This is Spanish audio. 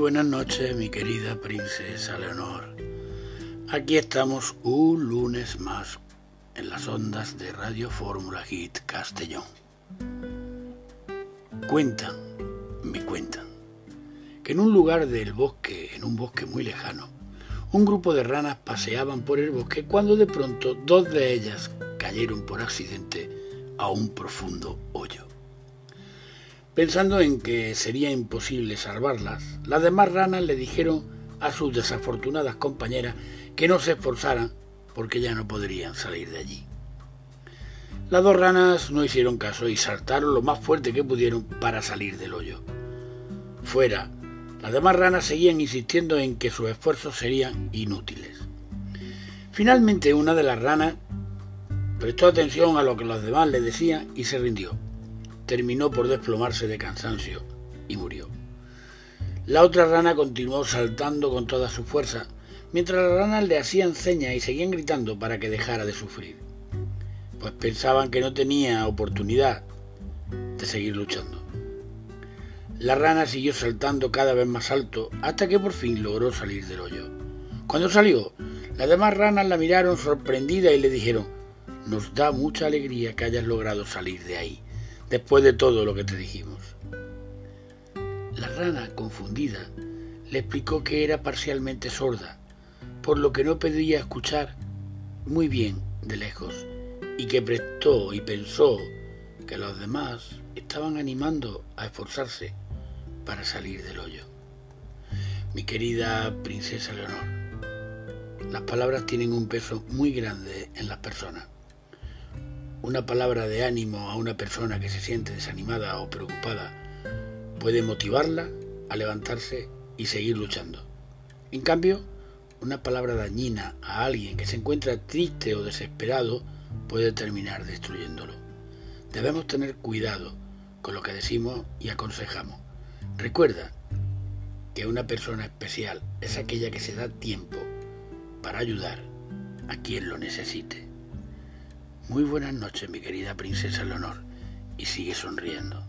buenas noches, mi querida princesa Leonor. Aquí estamos un lunes más en las ondas de Radio Fórmula Hit Castellón. Cuentan, me cuentan, que en un lugar del bosque, en un bosque muy lejano, un grupo de ranas paseaban por el bosque cuando de pronto dos de ellas cayeron por accidente a un profundo hoyo. Pensando en que sería imposible salvarlas, las demás ranas le dijeron a sus desafortunadas compañeras que no se esforzaran porque ya no podrían salir de allí. Las dos ranas no hicieron caso y saltaron lo más fuerte que pudieron para salir del hoyo. Fuera, las demás ranas seguían insistiendo en que sus esfuerzos serían inútiles. Finalmente una de las ranas prestó atención a lo que los demás le decían y se rindió terminó por desplomarse de cansancio y murió. La otra rana continuó saltando con toda su fuerza, mientras las ranas le hacían señas y seguían gritando para que dejara de sufrir, pues pensaban que no tenía oportunidad de seguir luchando. La rana siguió saltando cada vez más alto hasta que por fin logró salir del hoyo. Cuando salió, las demás ranas la miraron sorprendida y le dijeron, nos da mucha alegría que hayas logrado salir de ahí después de todo lo que te dijimos. La rana, confundida, le explicó que era parcialmente sorda, por lo que no podía escuchar muy bien de lejos, y que prestó y pensó que los demás estaban animando a esforzarse para salir del hoyo. Mi querida princesa Leonor, las palabras tienen un peso muy grande en las personas. Una palabra de ánimo a una persona que se siente desanimada o preocupada puede motivarla a levantarse y seguir luchando. En cambio, una palabra dañina a alguien que se encuentra triste o desesperado puede terminar destruyéndolo. Debemos tener cuidado con lo que decimos y aconsejamos. Recuerda que una persona especial es aquella que se da tiempo para ayudar a quien lo necesite. Muy buenas noches, mi querida princesa Leonor, y sigue sonriendo.